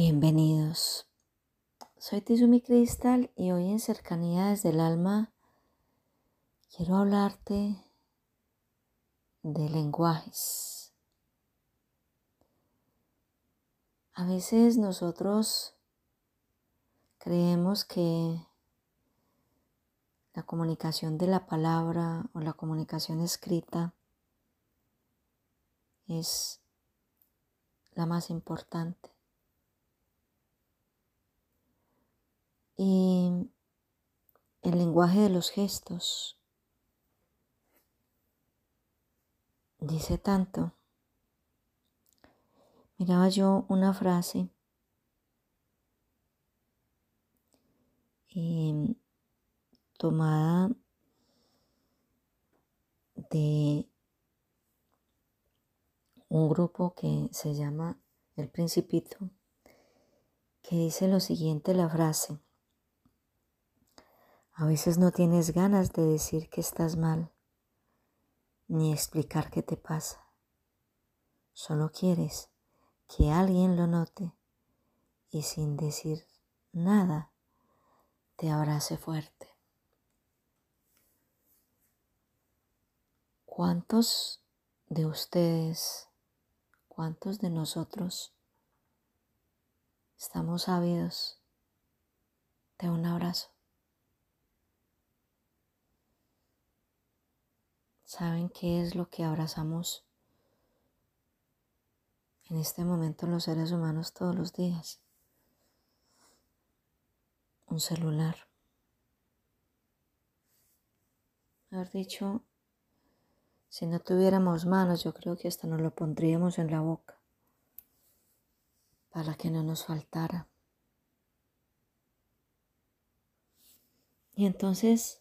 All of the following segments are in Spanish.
Bienvenidos. Soy Tizumi Cristal y hoy en Cercanía desde el Alma quiero hablarte de lenguajes. A veces nosotros creemos que la comunicación de la palabra o la comunicación escrita es la más importante. Y el lenguaje de los gestos dice tanto. Miraba yo una frase em, tomada de un grupo que se llama El Principito, que dice lo siguiente la frase. A veces no tienes ganas de decir que estás mal, ni explicar qué te pasa. Solo quieres que alguien lo note y sin decir nada te abrace fuerte. ¿Cuántos de ustedes, cuántos de nosotros estamos ávidos de un abrazo? ¿Saben qué es lo que abrazamos en este momento los seres humanos todos los días? Un celular. Haber dicho, si no tuviéramos manos, yo creo que hasta nos lo pondríamos en la boca para que no nos faltara. Y entonces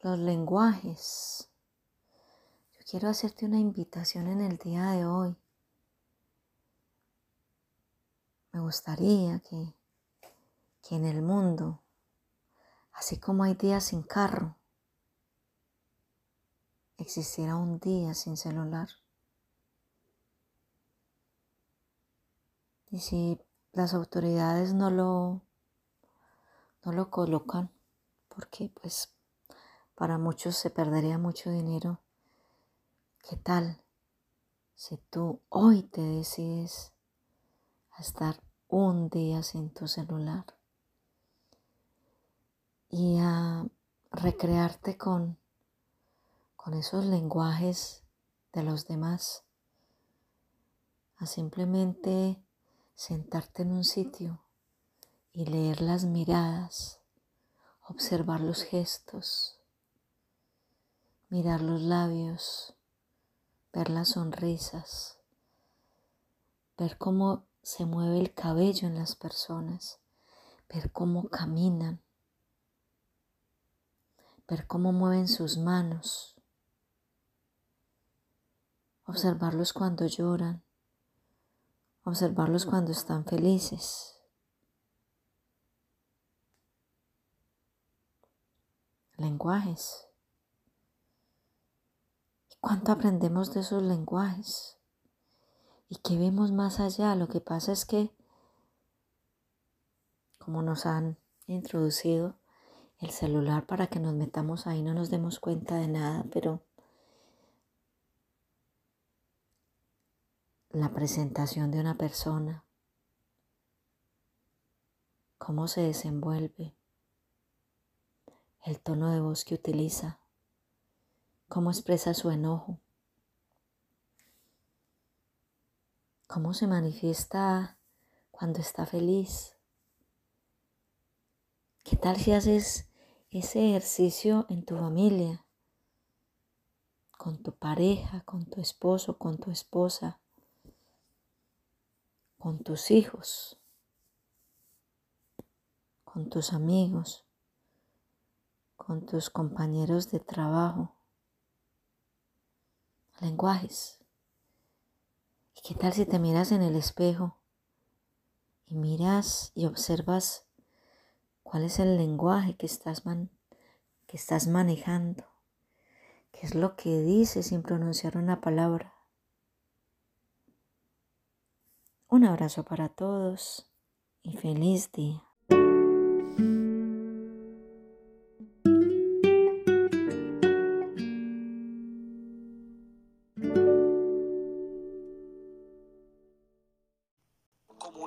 los lenguajes quiero hacerte una invitación en el día de hoy. Me gustaría que, que en el mundo, así como hay días sin carro, existiera un día sin celular. Y si las autoridades no lo, no lo colocan, porque pues para muchos se perdería mucho dinero ¿Qué tal si tú hoy te decides a estar un día sin tu celular y a recrearte con, con esos lenguajes de los demás, a simplemente sentarte en un sitio y leer las miradas, observar los gestos, mirar los labios, ver las sonrisas, ver cómo se mueve el cabello en las personas, ver cómo caminan, ver cómo mueven sus manos, observarlos cuando lloran, observarlos cuando están felices. Lenguajes. ¿Cuánto aprendemos de esos lenguajes? ¿Y qué vemos más allá? Lo que pasa es que, como nos han introducido el celular para que nos metamos ahí, no nos demos cuenta de nada, pero la presentación de una persona, cómo se desenvuelve, el tono de voz que utiliza, cómo expresa su enojo, cómo se manifiesta cuando está feliz. ¿Qué tal si haces ese ejercicio en tu familia, con tu pareja, con tu esposo, con tu esposa? con tus hijos, con tus amigos, con tus compañeros de trabajo. Lenguajes. ¿Y qué tal si te miras en el espejo y miras y observas cuál es el lenguaje que estás, que estás manejando? ¿Qué es lo que dices sin pronunciar una palabra? Un abrazo para todos y feliz día.